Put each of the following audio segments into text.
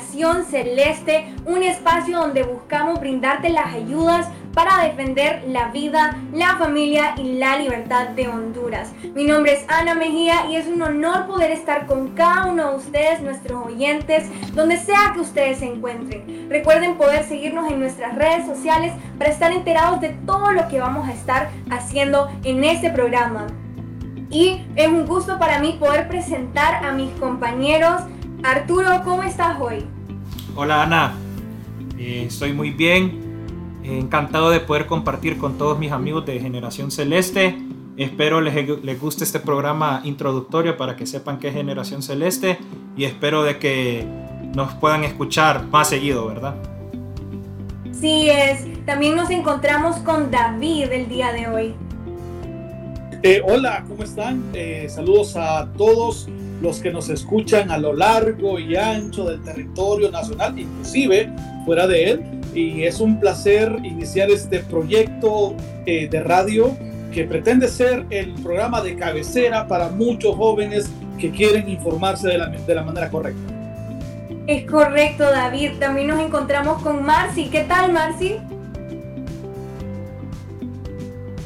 Celeste, un espacio donde buscamos brindarte las ayudas para defender la vida, la familia y la libertad de Honduras. Mi nombre es Ana Mejía y es un honor poder estar con cada uno de ustedes, nuestros oyentes, donde sea que ustedes se encuentren. Recuerden poder seguirnos en nuestras redes sociales para estar enterados de todo lo que vamos a estar haciendo en este programa. Y es un gusto para mí poder presentar a mis compañeros Arturo, ¿cómo estás hoy? Hola Ana, eh, estoy muy bien, encantado de poder compartir con todos mis amigos de Generación Celeste. Espero les, les, guste este programa introductorio para que sepan qué es Generación Celeste y espero de que nos puedan escuchar más seguido, ¿verdad? Sí es. También nos encontramos con David el día de hoy. Eh, hola, ¿cómo están? Eh, saludos a todos los que nos escuchan a lo largo y ancho del territorio nacional, inclusive fuera de él. Y es un placer iniciar este proyecto eh, de radio que pretende ser el programa de cabecera para muchos jóvenes que quieren informarse de la, de la manera correcta. Es correcto, David. También nos encontramos con Marci. ¿Qué tal, Marci?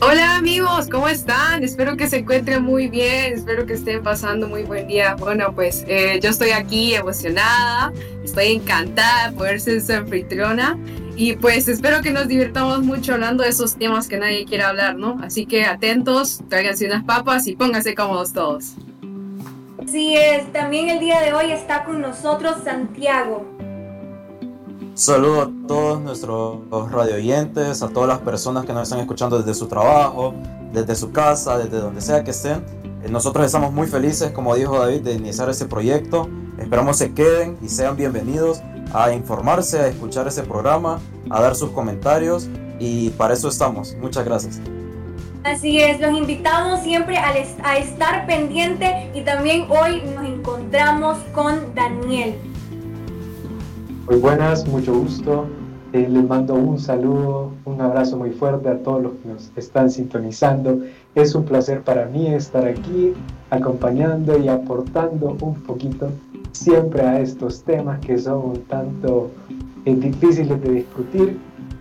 Hola amigos, ¿cómo están? Espero que se encuentren muy bien, espero que estén pasando muy buen día. Bueno, pues eh, yo estoy aquí emocionada, estoy encantada de poder ser su anfitriona y pues espero que nos divirtamos mucho hablando de esos temas que nadie quiere hablar, ¿no? Así que atentos, tráiganse unas papas y pónganse cómodos todos. Así es, también el día de hoy está con nosotros Santiago. Saludo a todos nuestros radio oyentes, a todas las personas que nos están escuchando desde su trabajo, desde su casa, desde donde sea que estén. Eh, nosotros estamos muy felices, como dijo David, de iniciar este proyecto. Esperamos se queden y sean bienvenidos a informarse, a escuchar ese programa, a dar sus comentarios y para eso estamos. Muchas gracias. Así es, los invitamos siempre a, a estar pendiente y también hoy nos encontramos con Daniel. Muy buenas, mucho gusto. Eh, les mando un saludo, un abrazo muy fuerte a todos los que nos están sintonizando. Es un placer para mí estar aquí acompañando y aportando un poquito siempre a estos temas que son un tanto eh, difíciles de discutir.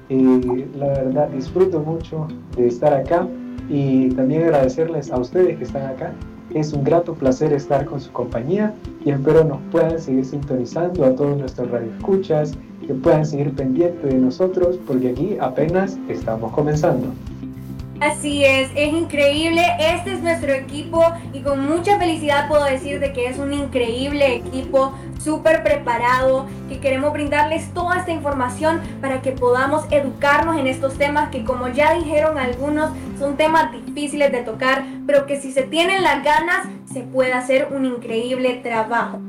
Eh, la verdad disfruto mucho de estar acá y también agradecerles a ustedes que están acá es un grato placer estar con su compañía y espero nos puedan seguir sintonizando a todos nuestros radioescuchas, que puedan seguir pendientes de nosotros porque aquí apenas estamos comenzando. Así es, es increíble. Este es nuestro equipo y con mucha felicidad puedo decir de que es un increíble equipo, súper preparado, que queremos brindarles toda esta información para que podamos educarnos en estos temas que como ya dijeron algunos son temas difíciles de tocar, pero que si se tienen las ganas se puede hacer un increíble trabajo.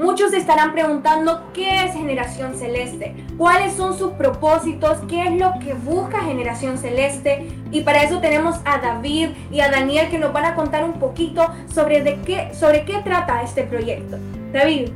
Muchos estarán preguntando qué es Generación Celeste, cuáles son sus propósitos, qué es lo que busca Generación Celeste. Y para eso tenemos a David y a Daniel que nos van a contar un poquito sobre, de qué, sobre qué trata este proyecto. David.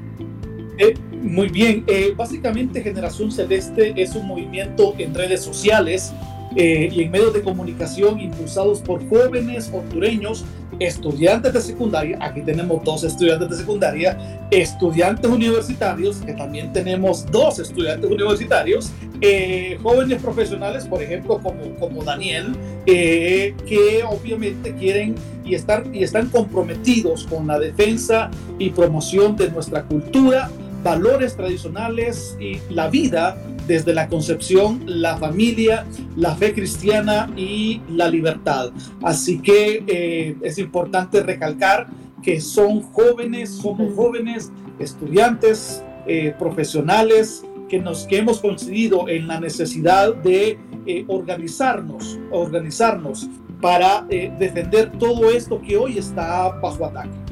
Eh, muy bien, eh, básicamente Generación Celeste es un movimiento en redes sociales eh, y en medios de comunicación impulsados por jóvenes hondureños, estudiantes de secundaria, aquí tenemos dos estudiantes de secundaria, estudiantes universitarios, que también tenemos dos estudiantes universitarios, eh, jóvenes profesionales, por ejemplo, como, como Daniel, eh, que obviamente quieren y están, y están comprometidos con la defensa y promoción de nuestra cultura, valores tradicionales y la vida desde la concepción, la familia, la fe cristiana y la libertad. Así que eh, es importante recalcar que son jóvenes, somos jóvenes, estudiantes, eh, profesionales, que, nos, que hemos coincidido en la necesidad de eh, organizarnos, organizarnos para defender todo esto que hoy está bajo ataque.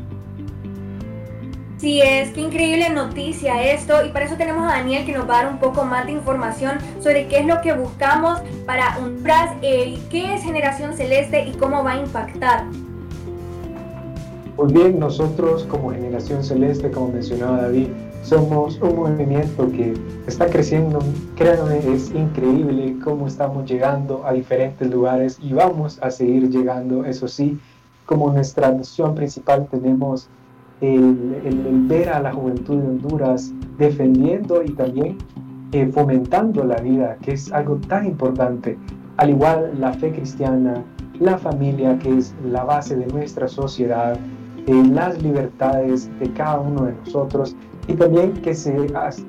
Sí, es que increíble noticia esto y para eso tenemos a Daniel que nos va a dar un poco más de información sobre qué es lo que buscamos para un PRAS, eh, qué es Generación Celeste y cómo va a impactar. Pues bien, nosotros como Generación Celeste, como mencionaba David, somos un movimiento que está creciendo. Créanme, es increíble cómo estamos llegando a diferentes lugares y vamos a seguir llegando. Eso sí, como nuestra misión principal tenemos el, ver a la juventud de Honduras defendiendo y también eh, fomentando la vida, que es algo tan importante. Al igual la fe cristiana, la familia, que es la base de nuestra sociedad, eh, las libertades de cada uno de nosotros y también que, se,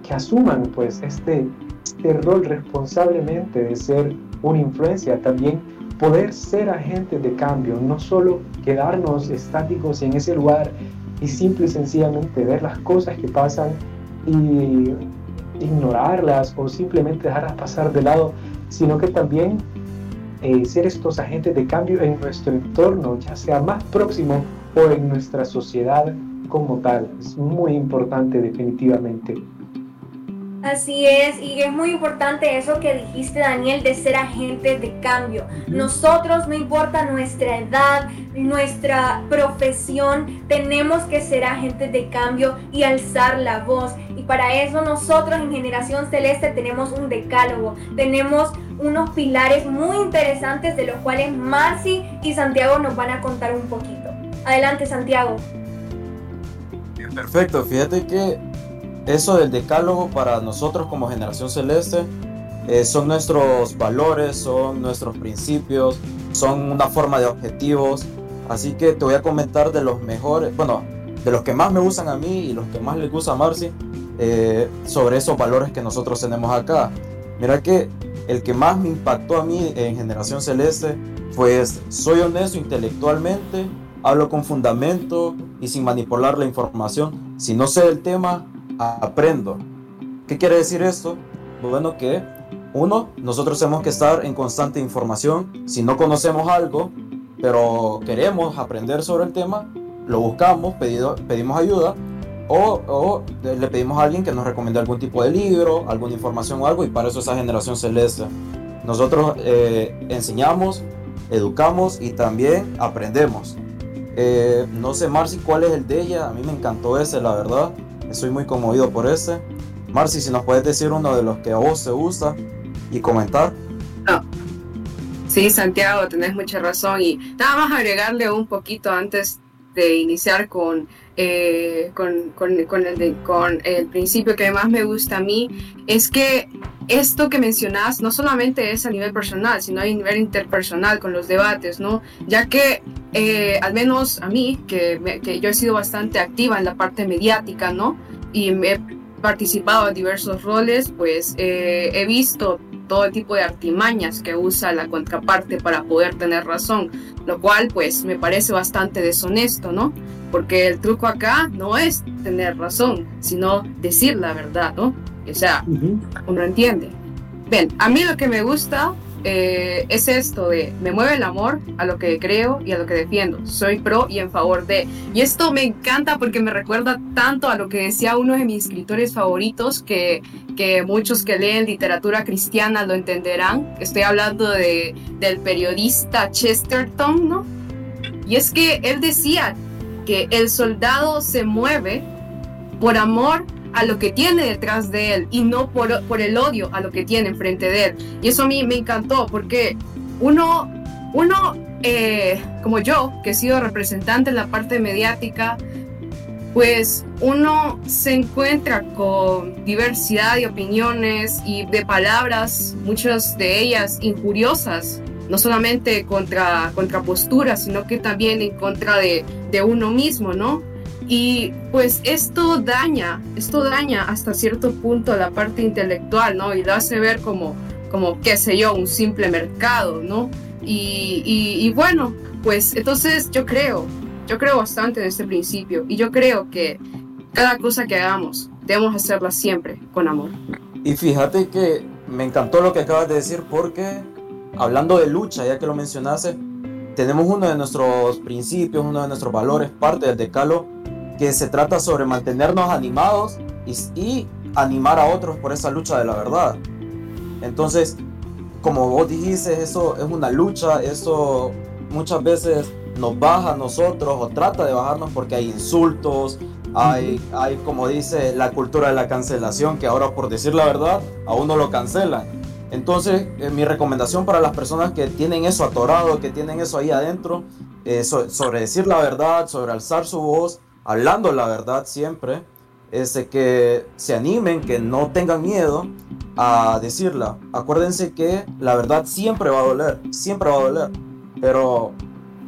que asuman pues este, este rol responsablemente de ser una influencia, también poder ser agentes de cambio, no solo quedarnos estáticos en ese lugar y simple y sencillamente ver las cosas que pasan y ignorarlas o simplemente dejarlas pasar de lado, sino que también eh, ser estos agentes de cambio en nuestro entorno, ya sea más próximo o en nuestra sociedad como tal. Es muy importante definitivamente. Así es, y es muy importante eso que dijiste Daniel de ser agentes de cambio. Nosotros, no importa nuestra edad, nuestra profesión, tenemos que ser agentes de cambio y alzar la voz. Y para eso nosotros en Generación Celeste tenemos un decálogo, tenemos unos pilares muy interesantes de los cuales Marcy y Santiago nos van a contar un poquito. Adelante Santiago. Perfecto, fíjate que eso del decálogo para nosotros como generación celeste eh, son nuestros valores, son nuestros principios, son una forma de objetivos. Así que te voy a comentar de los mejores, bueno, de los que más me gustan a mí y los que más les gusta a Marcy eh, sobre esos valores que nosotros tenemos acá. Mira que el que más me impactó a mí en Generación Celeste fue soy honesto intelectualmente, hablo con fundamento y sin manipular la información. Si no sé el tema, aprendo. ¿Qué quiere decir esto? Bueno, que uno, nosotros tenemos que estar en constante información. Si no conocemos algo, pero queremos aprender sobre el tema, lo buscamos, pedido, pedimos ayuda o, le pedimos a alguien que nos recomiende algún tipo de libro, alguna información o algo, y para eso esa generación celeste. Nosotros eh, enseñamos, educamos y también aprendemos. Eh, no sé, Marcy, cuál es el de ella. A mí me encantó ese, la verdad. Estoy muy conmovido por ese. Marcy, si nos puedes decir uno de los que a vos te gusta y comentar. No. Sí, Santiago, tenés mucha razón. Y nada más agregarle un poquito antes de iniciar con, eh, con, con, con, el con el principio que más me gusta a mí, es que esto que mencionas no solamente es a nivel personal, sino a nivel interpersonal con los debates, ¿no? Ya que eh, al menos a mí, que, que, yo he sido bastante activa en la parte mediática, ¿no? Y he participado en diversos roles, pues eh, he visto todo tipo de artimañas que usa la contraparte para poder tener razón, lo cual pues me parece bastante deshonesto, ¿no? Porque el truco acá no es tener razón, sino decir la verdad, ¿no? O sea, uno entiende. Ven, a mí lo que me gusta eh, es esto de me mueve el amor a lo que creo y a lo que defiendo. Soy pro y en favor de. Y esto me encanta porque me recuerda tanto a lo que decía uno de mis escritores favoritos, que, que muchos que leen literatura cristiana lo entenderán. Estoy hablando de, del periodista Chesterton, ¿no? Y es que él decía que el soldado se mueve por amor a lo que tiene detrás de él y no por, por el odio a lo que tiene enfrente de él. Y eso a mí me encantó porque uno, uno eh, como yo, que he sido representante en la parte mediática, pues uno se encuentra con diversidad de opiniones y de palabras, muchas de ellas injuriosas, no solamente contra, contra posturas, sino que también en contra de, de uno mismo, ¿no? Y pues esto daña, esto daña hasta cierto punto la parte intelectual, ¿no? Y lo hace ver como, como qué sé yo, un simple mercado, ¿no? Y, y, bueno, pues entonces yo creo, yo creo bastante en este principio y yo creo que cada cosa que hagamos debemos hacerla siempre con amor. Y fíjate que me encantó lo que acabas de decir porque hablando de lucha, ya que lo mencionaste, tenemos uno de nuestros principios, uno de nuestros valores, parte del decalo, que se trata sobre mantenernos animados y, animar a otros por esa lucha de la verdad. Entonces, como vos dijiste, eso es una lucha, eso muchas veces nos baja a nosotros o trata de bajarnos porque hay insultos, hay, hay, como dice, la cultura de la cancelación, que ahora por decir la verdad, a uno lo cancelan. Entonces, eh, mi recomendación para las personas que tienen eso atorado, que tienen eso ahí adentro, eh, sobre decir la verdad, sobre alzar su voz, hablando la verdad siempre, es que se animen, que no tengan miedo a decirla. Acuérdense que la verdad siempre va a doler, siempre va a doler, pero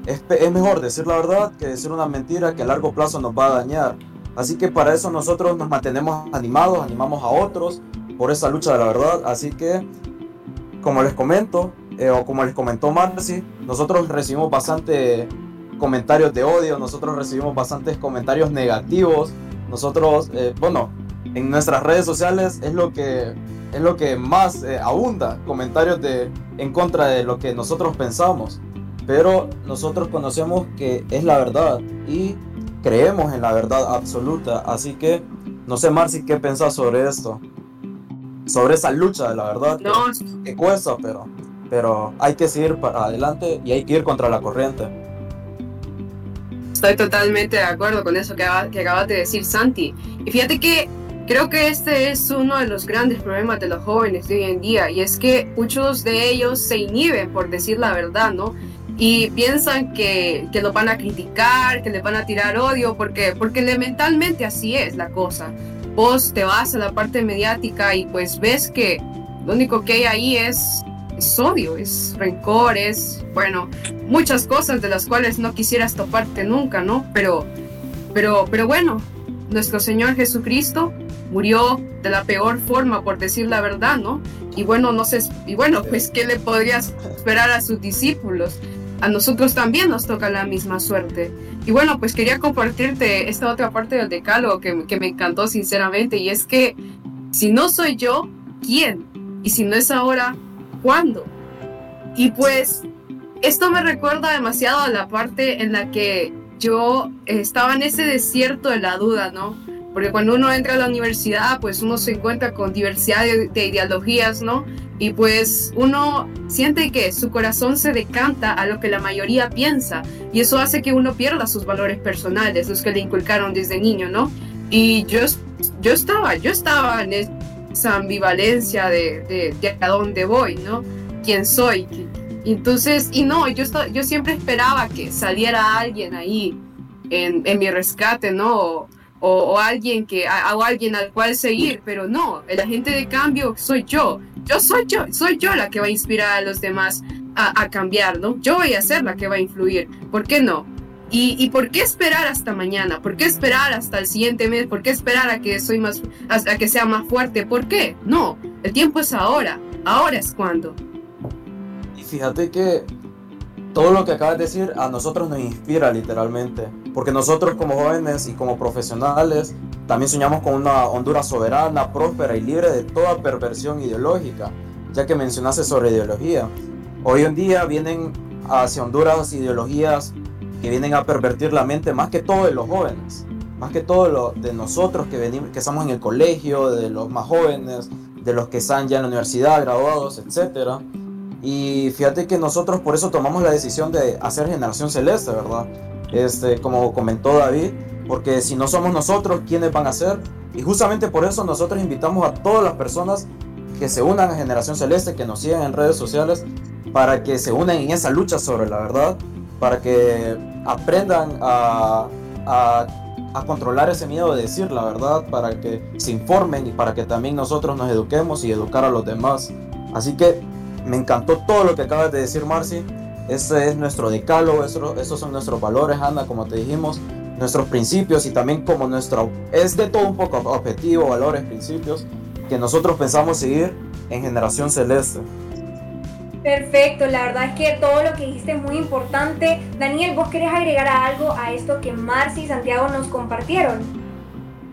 es, es mejor decir la verdad que decir una mentira que a largo plazo nos va a dañar. Así que para eso nosotros nos mantenemos animados, animamos a otros por esa lucha de la verdad. Así que, como les comento, eh, o como les comentó Marcy, nosotros recibimos bastante comentarios de odio, nosotros recibimos bastantes comentarios negativos. Nosotros, eh, bueno, en nuestras redes sociales es lo que es lo que más eh, abunda, comentarios de en contra de lo que nosotros pensamos. Pero nosotros conocemos que es la verdad y creemos en la verdad absoluta. Así que no sé, Marci, qué pensás sobre esto. Sobre esa lucha de la verdad. No. Que, cuesta, pero, pero hay que seguir para adelante y hay que ir contra la corriente. Estoy totalmente de acuerdo con eso que, acabas de decir, Santi. Y fíjate que creo que este es uno de los grandes problemas de los jóvenes de hoy en día. Y es que muchos de ellos se inhiben por decir la verdad, ¿no? y piensan que, que lo van a criticar, que le van a tirar odio, porque, porque elementalmente así es la cosa. Vos te vas a la parte mediática y pues ves que lo único que hay ahí es, es odio, es rencor, es, bueno, muchas cosas de las cuales no quisieras toparte nunca, ¿no? Pero, pero, pero bueno, nuestro Señor Jesucristo murió de la peor forma, por decir la verdad, ¿no? Y bueno, no sé, y bueno, pues, ¿qué le podrías esperar a sus discípulos? a nosotros también nos toca la misma suerte. Y bueno, pues quería compartirte esta otra parte del decálogo que, que me encantó sinceramente, y es que si no soy yo, ¿quién? Y si no es ahora, ¿cuándo? Y pues esto me recuerda demasiado a la parte en la que yo estaba en ese desierto de la duda, ¿no? Porque cuando uno entra a la universidad, pues uno se encuentra con diversidad de, ideologías, ¿no? Y pues uno siente que su corazón se decanta a lo que la mayoría piensa. Y eso hace que uno pierda sus valores personales, los que le inculcaron desde niño, ¿no? Y yo, yo estaba, yo estaba en esa ambivalencia de, de, de a dónde voy, ¿no? ¿Quién soy? Entonces, y no, yo, yo siempre esperaba que saliera alguien ahí en, en mi rescate, ¿no? o, alguien que o alguien al cual seguir, pero no, el agente de cambio soy yo. Yo soy yo, soy yo la que va a inspirar a los demás a, cambiar, ¿no? Yo voy a ser la que va a influir. ¿Por qué no? ¿Y, ¿Y, por qué esperar hasta mañana? ¿Por qué esperar hasta el siguiente mes? ¿Por qué esperar a que soy más, a que sea más fuerte? ¿Por qué? No, el tiempo es ahora. Ahora es cuando. Y fíjate que todo lo que acabas de decir a nosotros nos inspira literalmente, porque nosotros como jóvenes y como profesionales también soñamos con una Honduras soberana, próspera y libre de toda perversión ideológica, ya que mencionaste sobre ideología. Hoy en día vienen hacia Honduras ideologías que vienen a pervertir la mente más que todo de los jóvenes, más que todo lo de nosotros que, venimos, que estamos en el colegio, de los más jóvenes, de los que están ya en la universidad, graduados, etcétera y fíjate que nosotros por eso tomamos la decisión de hacer Generación Celeste, ¿verdad? Este, como comentó David, porque si no somos nosotros, ¿quiénes van a ser? Y justamente por eso nosotros invitamos a todas las personas que se unan a Generación Celeste, que nos sigan en redes sociales, para que se unan en esa lucha sobre la verdad, para que aprendan a, a, controlar ese miedo de decir la verdad, para que se informen y para que también nosotros nos eduquemos y educar a los demás. Así que me encantó todo lo que acabas de decir, Marci. Ese es nuestro decálogo, esos son nuestros valores, Ana, como te dijimos, nuestros principios y también como nuestro, es de todo un poco objetivo, valores, principios, que nosotros pensamos seguir en Generación Celeste. Perfecto, la verdad es que todo lo que dijiste es muy importante. Daniel, ¿vos querés agregar algo a esto que Marci y Santiago nos compartieron?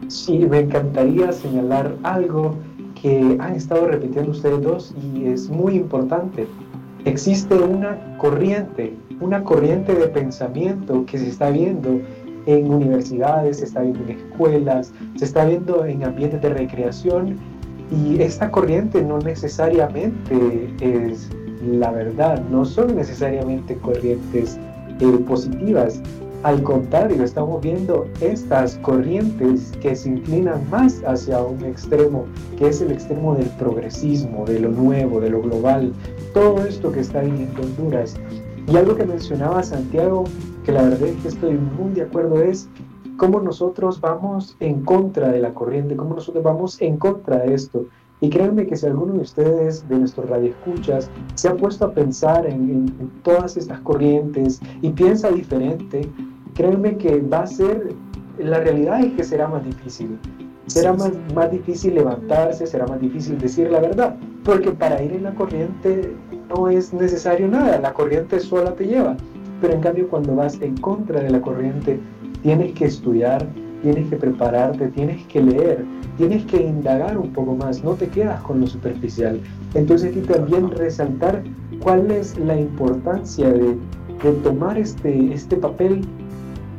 Sí, me encantaría señalar algo que han estado repitiendo ustedes dos y es muy importante. Existe una corriente, una corriente de pensamiento que se está viendo en universidades, se está viendo en escuelas, se está viendo en ambientes de recreación y esta corriente no necesariamente es la verdad, no son necesariamente corrientes eh, positivas. Al contrario, estamos viendo estas corrientes que se inclinan más hacia un extremo, que es el extremo del progresismo, de lo nuevo, de lo global, todo esto que está viniendo Honduras. Y algo que mencionaba Santiago, que la verdad es que estoy muy de acuerdo, es cómo nosotros vamos en contra de la corriente, cómo nosotros vamos en contra de esto. Y créanme que si alguno de ustedes de nuestros radioescuchas se ha puesto a pensar en, todas estas corrientes y piensa diferente, créanme que va a ser, la realidad es que será más difícil. Será más, más difícil levantarse, será más difícil decir la verdad, porque para ir en la corriente no es necesario nada, la corriente sola te lleva. Pero en cambio cuando vas en contra de la corriente, tienes que estudiar, tienes que prepararte, tienes que leer, tienes que indagar un poco más, no te quedas con lo superficial. Entonces aquí también resaltar cuál es la importancia de, de tomar este, este papel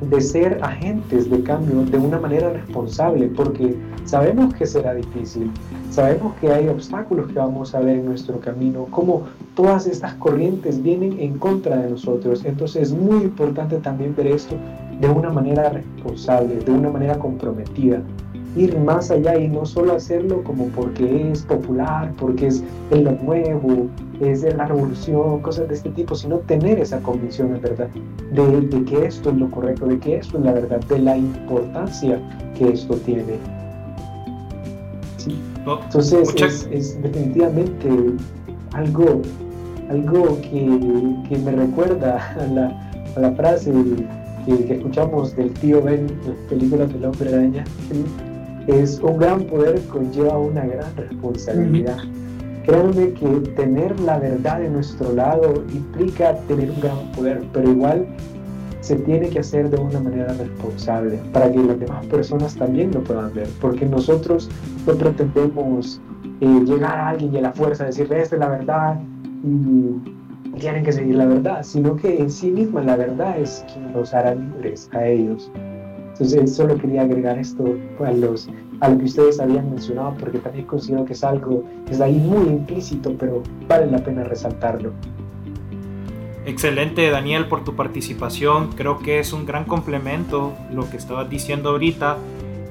de ser agentes de cambio de una manera responsable, porque sabemos que será difícil, sabemos que hay obstáculos que vamos a ver en nuestro camino, como todas estas corrientes vienen en contra de nosotros, entonces es muy importante también ver esto de una manera responsable, de una manera comprometida, ir más allá y no solo hacerlo como porque es popular, porque es lo nuevo, es de la revolución, cosas de este tipo, sino tener esa convicción, verdad, de, de, que esto es lo correcto, de que esto es la verdad, de la importancia que esto tiene. Entonces es, es, definitivamente algo, algo que, que me recuerda a la, a la frase que, que, escuchamos del tío Ben en la película del hombre araña, es un gran poder conlleva una gran responsabilidad. Créanme que tener la verdad de nuestro lado implica tener un gran poder, pero igual se tiene que hacer de una manera responsable para que las demás personas también lo puedan ver, porque nosotros no pretendemos eh, llegar a alguien y a la fuerza decirle esta es la verdad y tienen que seguir la verdad, sino que en sí misma la verdad es quien los hará libres a ellos. Entonces, solo quería agregar esto a, los, a lo que ustedes habían mencionado, porque también considero que es algo que está ahí muy implícito, pero vale la pena resaltarlo. Excelente, Daniel, por tu participación. Creo que es un gran complemento lo que estabas diciendo ahorita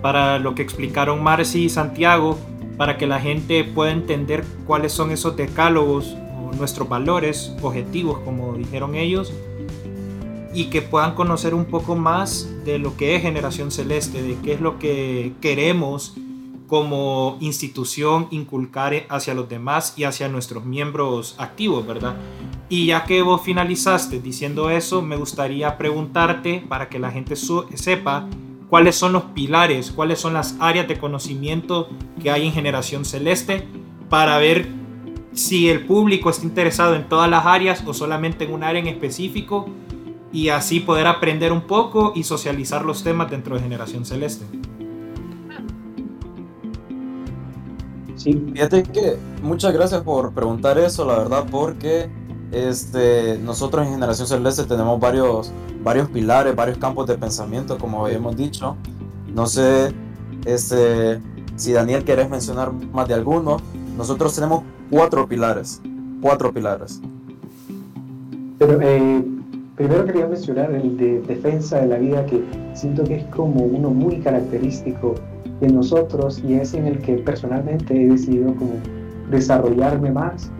para lo que explicaron Marcy y Santiago, para que la gente pueda entender cuáles son esos decálogos o nuestros valores, objetivos, como dijeron ellos, y que puedan conocer un poco más de lo que es Generación Celeste, de qué es lo que queremos como institución inculcar hacia los demás y hacia nuestros miembros activos, ¿verdad? Y ya que vos finalizaste diciendo eso, me gustaría preguntarte para que la gente sepa cuáles son los pilares, cuáles son las áreas de conocimiento que hay en Generación Celeste para ver si el público está interesado en todas las áreas o solamente en un área en específico y así poder aprender un poco y socializar los temas dentro de Generación Celeste. Sí. Fíjate que muchas gracias por preguntar eso, la verdad, porque este, nosotros en Generación Celeste tenemos varios, varios pilares, varios campos de pensamiento, como habíamos dicho. No sé este, si Daniel querés mencionar más de alguno. Nosotros tenemos cuatro pilares, cuatro pilares. Pero eh, Primero quería mencionar el de defensa de la vida, que siento que es como uno muy característico de nosotros y es en el que personalmente he decidido como desarrollarme más,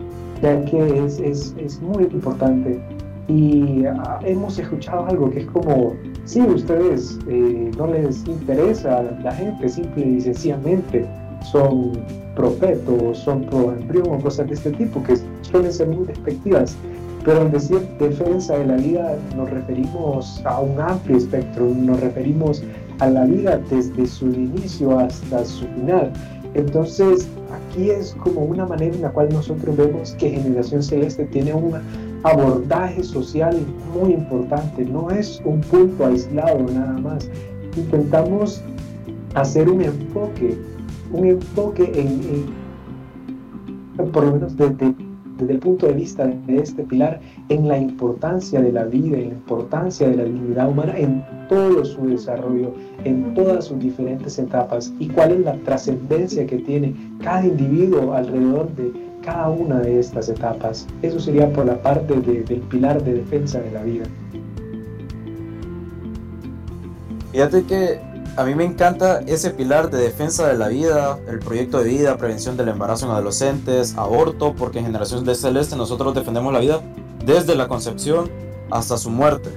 ya que es, es, es muy importante. Y ah, hemos escuchado algo que es como, si ustedes eh, no les interesa la gente, simple y sencillamente son profetos, son pro embrión o cosas de este tipo que suelen ser muy despectivas. Pero al decir defensa de la vida nos referimos a un amplio espectro, nos referimos a la vida desde su inicio hasta su final. Entonces, aquí es como una manera en la cual nosotros vemos que Generación Celeste tiene un abordaje social muy importante, no es un punto aislado nada más. Intentamos hacer un enfoque, un enfoque en, en por lo menos desde desde el punto de vista de este pilar en la importancia de la vida, en la importancia de la dignidad humana en todo su desarrollo, en todas sus diferentes etapas y cuál es la trascendencia que tiene cada individuo alrededor de cada una de estas etapas. Eso sería por la parte del pilar de defensa de la vida. Fíjate que a mí me encanta ese pilar de defensa de la vida, el proyecto de vida, prevención del embarazo en adolescentes, aborto, porque en Generación de Celeste nosotros defendemos la vida desde la concepción hasta su muerte.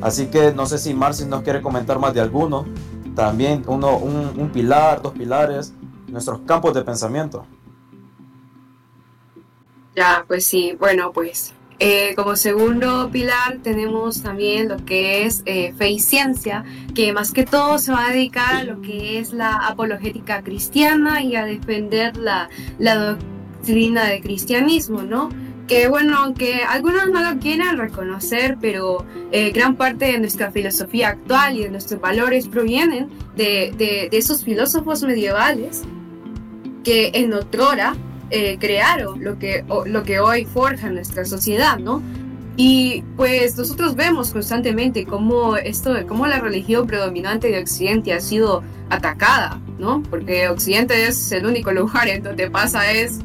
Así que no sé si Marcis nos quiere comentar más de alguno. También uno, un, un pilar, dos pilares, nuestros campos de pensamiento. Ya, pues sí, bueno, pues eh, como segundo pilar tenemos también lo que es eh, fe y ciencia, que más que todo se va a dedicar a lo que es la apologética cristiana y a defender la, la doctrina del cristianismo, ¿no? Que bueno, aunque algunos no lo quieran reconocer, pero eh, gran parte de nuestra filosofía actual y de nuestros valores provienen de, de, de esos filósofos medievales que en otrora eh, crearon lo que, lo que hoy forja nuestra sociedad, ¿no? Y pues nosotros vemos constantemente cómo, esto, cómo la religión predominante de Occidente ha sido atacada, ¿no? Porque Occidente es el único lugar en donde pasa eso,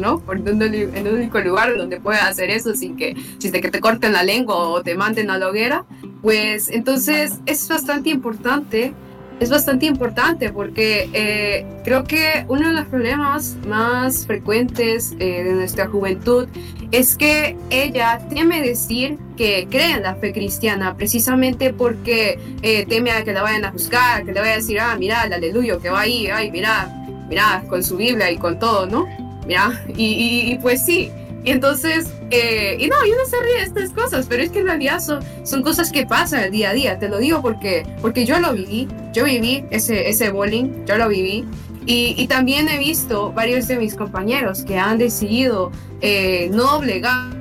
¿no? Por en el único lugar donde puede hacer eso sin que, sin que te corten la lengua o te manden a la hoguera. Pues entonces es bastante importante es bastante importante porque eh, creo que uno de los problemas más frecuentes eh, de nuestra juventud es que ella teme decir que cree en la fe cristiana precisamente porque eh, teme a que la vayan a juzgar, que le vaya a decir, ah, mira, el aleluyo que va ahí, ay, mira, mira, con su Biblia y con todo, ¿no? Mira, y pues sí, y entonces, eh, y no, yo no se ríe de estas cosas, pero es que en realidad son, son cosas que pasan el día a día, te lo digo porque, porque yo lo viví, yo viví ese, ese bullying, yo lo viví. Y, y también he visto varios de mis compañeros que han decidido eh, no obligarse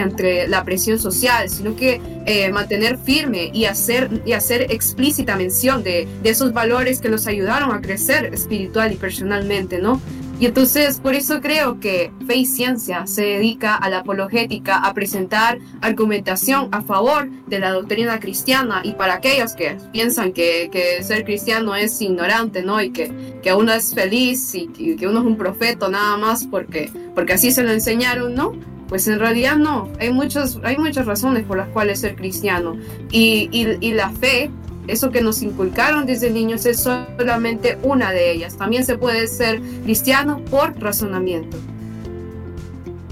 ante la presión social, sino que eh, mantener firme y hacer, y hacer explícita mención de, de, esos valores que los ayudaron a crecer espiritual y personalmente, ¿no? Y entonces por eso creo que Fe y Ciencia se dedica a la apologética, a presentar argumentación a favor de la doctrina cristiana y para aquellos que piensan que, que ser cristiano es ignorante, ¿no? Y que, que uno es feliz y, que uno es un profeta nada más porque, porque así se lo enseñaron, ¿no? Pues en realidad no, hay, muchos, hay muchas razones por las cuales ser cristiano. Y, y la fe eso que nos inculcaron desde niños es solamente una de ellas. También se puede ser cristiano por razonamiento.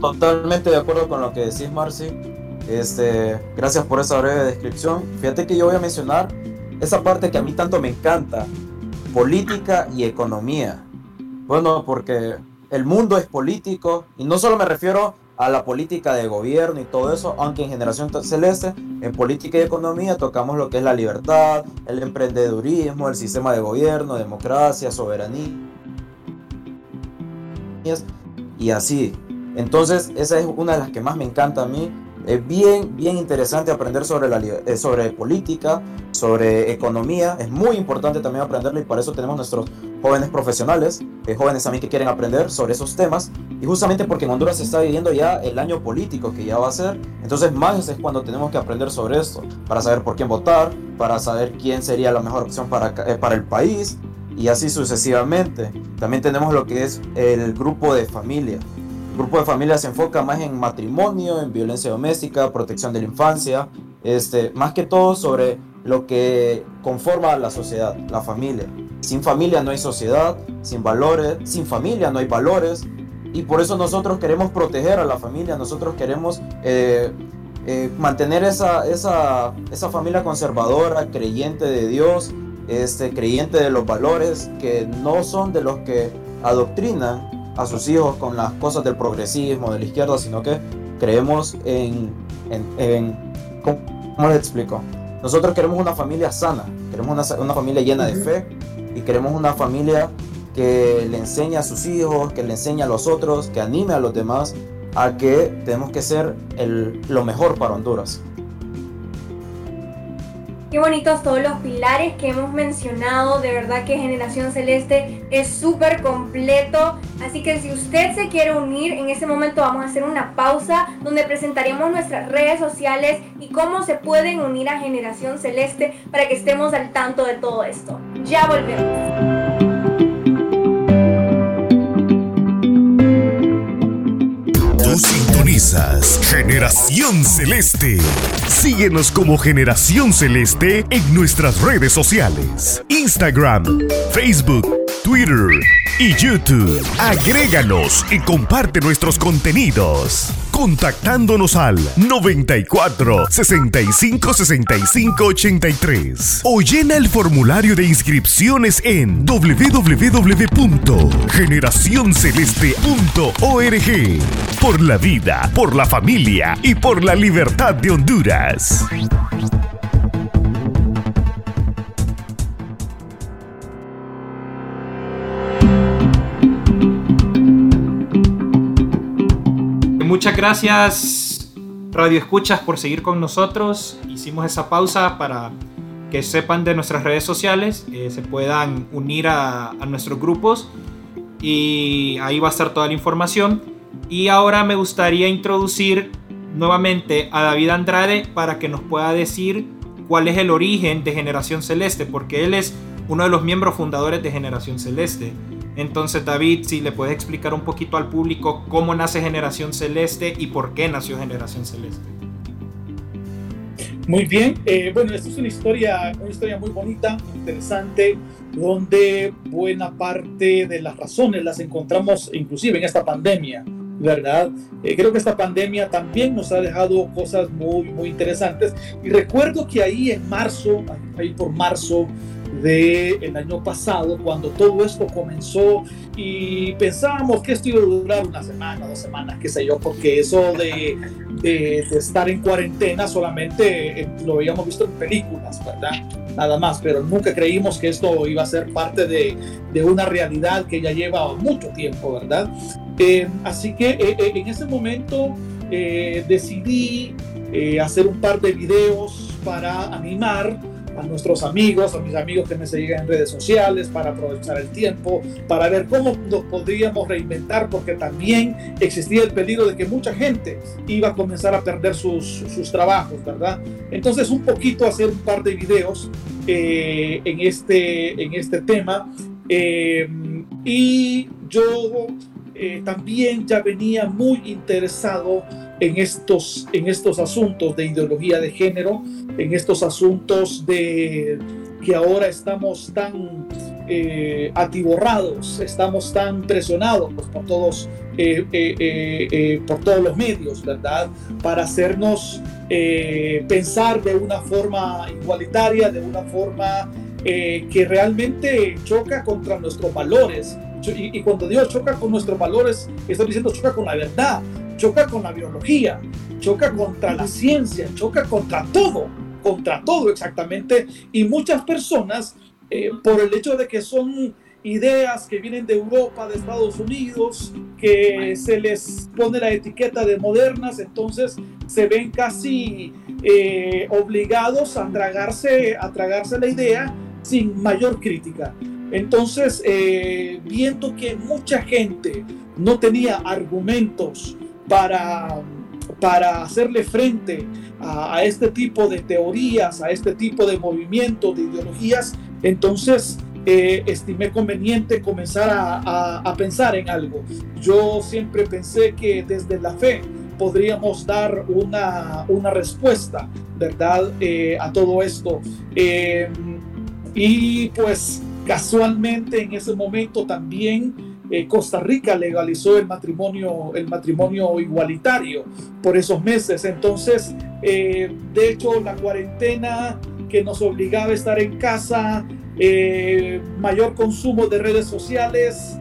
Totalmente de acuerdo con lo que decís, Marci. Este, gracias por esa breve descripción. Fíjate que yo voy a mencionar esa parte que a mí tanto me encanta, política y economía. Bueno, porque el mundo es político y no solo me refiero a la política de gobierno y todo eso, aunque en Generación Celeste, en política y economía tocamos lo que es la libertad, el emprendedurismo, el sistema de gobierno, democracia, soberanía y así. Entonces, esa es una de las que más me encanta a mí. Es bien, bien interesante aprender sobre, la, eh, sobre política, sobre economía. Es muy importante también aprenderlo y para eso tenemos nuestros jóvenes profesionales, eh, jóvenes también que quieren aprender sobre esos temas. Y justamente porque en Honduras se está viviendo ya el año político que ya va a ser, entonces más es cuando tenemos que aprender sobre esto, para saber por quién votar, para saber quién sería la mejor opción para, eh, para el país y así sucesivamente. También tenemos lo que es el grupo de familia. El grupo de familia se enfoca más en matrimonio, en violencia doméstica, protección de la infancia, este, más que todo sobre lo que conforma la sociedad, la familia. Sin familia no hay sociedad, sin valores, sin familia no hay valores. Y por eso nosotros queremos proteger a la familia, nosotros queremos eh, eh, mantener esa, esa, esa, familia conservadora, creyente de Dios, este, creyente de los valores, que no son de los que adoctrinan a sus hijos con las cosas del progresismo, de la izquierda, sino que creemos en, en, en ¿cómo les explico? Nosotros queremos una familia sana, queremos una, una familia llena de fe, y queremos una familia que le enseñe a sus hijos, que le enseñe a los otros, que anime a los demás a que tenemos que ser el, lo mejor para Honduras. Qué bonitos todos los pilares que hemos mencionado. De verdad que Generación Celeste es súper completo. Así que si usted se quiere unir, en este momento vamos a hacer una pausa donde presentaremos nuestras redes sociales y cómo se pueden unir a Generación Celeste para que estemos al tanto de todo esto. Ya volvemos. Generación Celeste. Síguenos como Generación Celeste en nuestras redes sociales. Instagram, Facebook, Twitter y YouTube. Agréganos y comparte nuestros contenidos contactándonos al 94 65 65 83 o llena el formulario de inscripciones en www.generacionceleste.org. Por la vida, por la familia y por la libertad de Honduras. Muchas gracias, Radio Escuchas, por seguir con nosotros. Hicimos esa pausa para que sepan de nuestras redes sociales, eh, se puedan unir a, a nuestros grupos y ahí va a estar toda la información. Y ahora me gustaría introducir nuevamente a David Andrade para que nos pueda decir cuál es el origen de Generación Celeste, porque él es uno de los miembros fundadores de Generación Celeste. Entonces, David, si le puedes explicar un poquito al público cómo nace Generación Celeste y por qué nació Generación Celeste. Muy bien, eh, bueno, esta es una historia, una historia muy bonita, interesante, donde buena parte de las razones las encontramos inclusive en esta pandemia, ¿verdad? Eh, creo que esta pandemia también nos ha dejado cosas muy, muy interesantes. Y recuerdo que ahí en marzo, ahí por marzo, del año pasado, cuando todo esto comenzó y pensábamos que esto iba a durar una semana, dos semanas, qué sé yo, porque eso de, de, estar en cuarentena solamente eh, lo habíamos visto en películas, ¿verdad? Nada más, pero nunca creímos que esto iba a ser parte de, de una realidad que ya lleva mucho tiempo, ¿verdad? Eh, así que eh, en ese momento decidí hacer un par de videos para animar a nuestros amigos, a mis amigos que me siguen en redes sociales, para aprovechar el tiempo, para ver cómo nos podríamos reinventar, porque también existía el peligro de que mucha gente iba a comenzar a perder sus, sus trabajos, ¿verdad? Entonces, un poquito hacer un par de videos eh, en, este, en este tema. Eh, y yo eh, también ya venía muy interesado en estos, en estos asuntos de ideología de género, en estos asuntos de que ahora estamos tan eh, atiborrados, estamos tan presionados por todos, eh, eh, por todos los medios, ¿verdad? Para hacernos pensar de una forma igualitaria, de una forma que realmente choca contra nuestros valores. Y, y, cuando digo choca con nuestros valores, estoy diciendo choca con la verdad, choca con la biología, choca contra la ciencia, choca contra todo, contra todo exactamente. Y muchas personas, eh, por el hecho de que son ideas que vienen de Europa, de Estados Unidos, que se les pone la etiqueta de modernas, entonces se ven casi eh, obligados a tragarse, a tragarse la idea sin mayor crítica. Entonces, eh, viendo que mucha gente no tenía argumentos para, para hacerle frente a, este tipo de teorías, a este tipo de movimientos, de ideologías, entonces eh, estimé conveniente comenzar a, pensar en algo. Yo siempre pensé que desde la fe podríamos dar una, una respuesta, ¿verdad?, eh, a todo esto. Eh, y pues casualmente en ese momento también eh, Costa Rica legalizó el matrimonio, el matrimonio igualitario por esos meses. Entonces, eh, de hecho, la cuarentena que nos obligaba a estar en casa, eh, mayor consumo de redes sociales,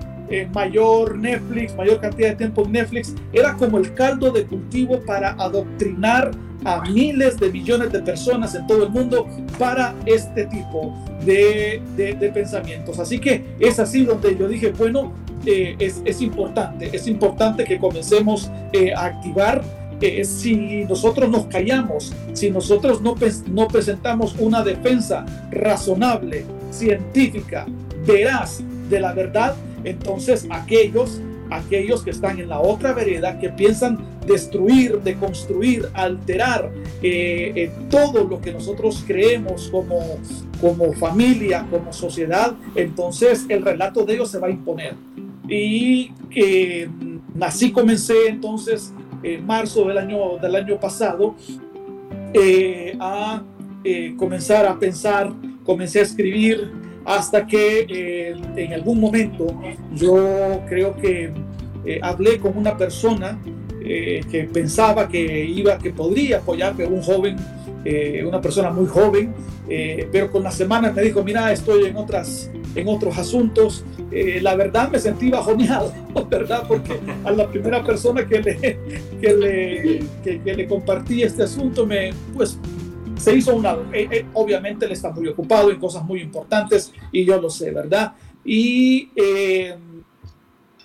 mayor Netflix, mayor cantidad de tiempo en Netflix, era como el caldo de cultivo para adoctrinar a miles de millones de personas en todo el mundo para este tipo de, de, pensamientos. Así que es así donde yo dije, bueno, eh, es, es, importante, es importante que comencemos eh, a activar eh, si nosotros nos callamos, si nosotros no, no presentamos una defensa razonable, científica, veraz de la verdad, entonces aquellos aquellos que están en la otra vereda, que piensan destruir, deconstruir, alterar eh, eh, todo lo que nosotros creemos como, como familia, como sociedad, entonces el relato de ellos se va a imponer. Y eh, así comencé entonces en marzo del año, del año pasado a comenzar a pensar, comencé a escribir hasta que eh, en algún momento yo creo que eh, hablé con una persona eh, que pensaba que iba, que podría apoyarme, un joven, una persona muy joven, pero con las semanas me dijo, mira, estoy en otras, en otros asuntos. la verdad me sentí bajoneado, ¿verdad? Porque a la primera persona que le, que le, que le compartí este asunto me, pues se hizo una, eh, eh, obviamente él está muy ocupado en cosas muy importantes y yo lo sé, ¿verdad? Y, eh,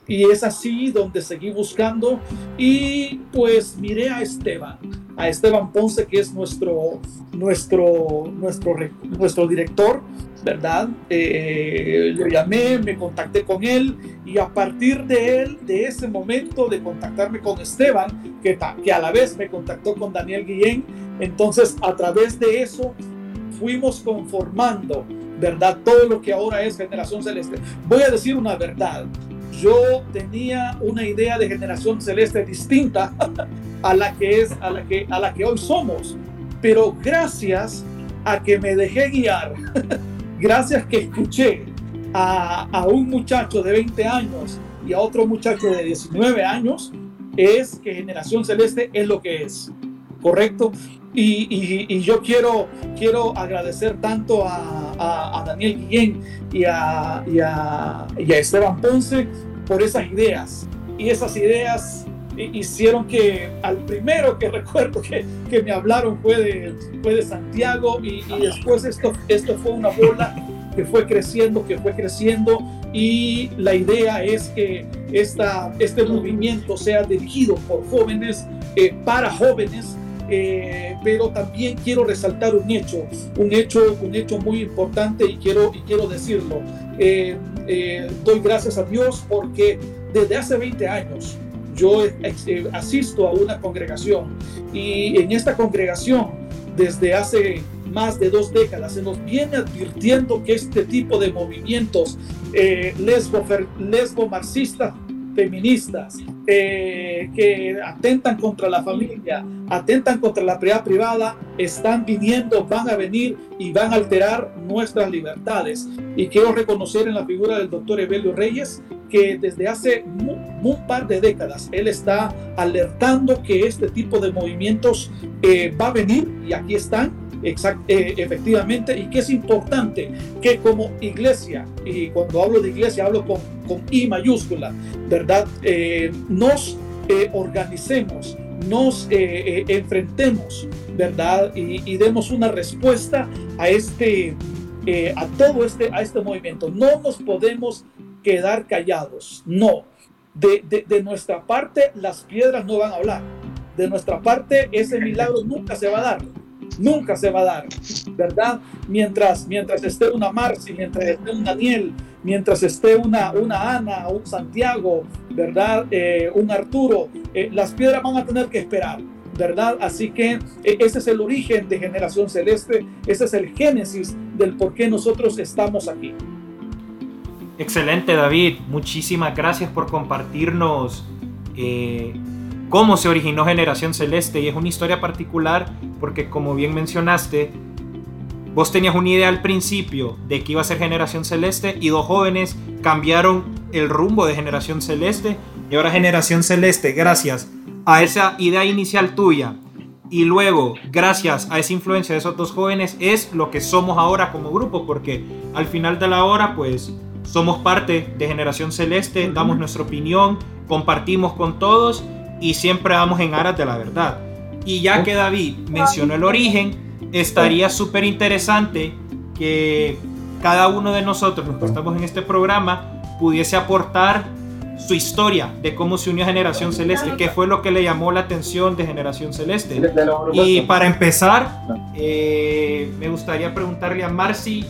y es así donde seguí buscando y pues miré a Esteban, a Esteban Ponce, que es nuestro, nuestro, nuestro, nuestro director, ¿verdad? lo llamé, me contacté con él y a partir de él, de ese momento de contactarme con Esteban, que, que a la vez me contactó con Daniel Guillén, entonces, a través de eso fuimos conformando, ¿verdad? Todo lo que ahora es generación celeste. Voy a decir una verdad. Yo tenía una idea de generación celeste distinta a la que es, a la que, a la que hoy somos. Pero gracias a que me dejé guiar, gracias que escuché a, a un muchacho de 20 años y a otro muchacho de 19 años, es que generación celeste es lo que es. ¿correcto? Y, yo quiero, quiero agradecer tanto a, Daniel Guillén y a, y a, Esteban Ponce por esas ideas. Y esas ideas hicieron que al primero que recuerdo que, que me hablaron fue de, fue de Santiago y, después esto, esto fue una bola que fue creciendo, que fue creciendo y la idea es que esta, este movimiento sea dirigido por jóvenes, eh, para jóvenes eh, pero también quiero resaltar un hecho, un hecho, un hecho muy importante y quiero, y quiero decirlo. Eh, eh, doy gracias a Dios porque desde hace 20 años yo asisto a una congregación y en esta congregación desde hace más de dos décadas se nos viene advirtiendo que este tipo de movimientos lesbo, lesbo marxistas feministas eh, que atentan contra la familia, atentan contra la propiedad privada, están viniendo, van a venir y van a alterar nuestras libertades. Y quiero reconocer en la figura del doctor Evelio Reyes que desde hace un, par de décadas él está alertando que este tipo de movimientos eh, va a venir y aquí están eh, efectivamente, y que es importante que como iglesia, y cuando hablo de iglesia hablo con, con I mayúscula, ¿verdad? Eh, nos organicemos, nos enfrentemos, ¿verdad? Y, demos una respuesta a este, a todo este, a este movimiento. No nos podemos quedar callados, no. De, de, nuestra parte, las piedras no van a hablar. De nuestra parte, ese milagro nunca se va a dar nunca se va a dar, ¿verdad? Mientras, mientras esté una Marci, mientras esté un Daniel, mientras esté una, una Ana, un Santiago, ¿verdad? Eh, un Arturo, eh, las piedras van a tener que esperar. ¿verdad? Así que eh, ese es el origen de Generación Celeste, ese es el génesis del por qué nosotros estamos aquí. Excelente, David. Muchísimas gracias por compartirnos cómo se originó Generación Celeste y es una historia particular porque como bien mencionaste, vos tenías una idea al principio de que iba a ser Generación Celeste y dos jóvenes cambiaron el rumbo de Generación Celeste y ahora Generación Celeste, gracias a esa idea inicial tuya y luego, gracias a esa influencia de esos dos jóvenes, es lo que somos ahora como grupo, porque al final de la hora, pues somos parte de Generación Celeste, damos nuestra opinión, compartimos con todos y siempre vamos en aras de la verdad. Y ya que David mencionó el origen, estaría súper interesante que cada uno de nosotros, los que estamos en este programa, pudiese aportar su historia de cómo se unió a Generación Celeste, qué fue lo que le llamó la atención de Generación Celeste. Y para empezar, eh, me gustaría preguntarle a Marcy,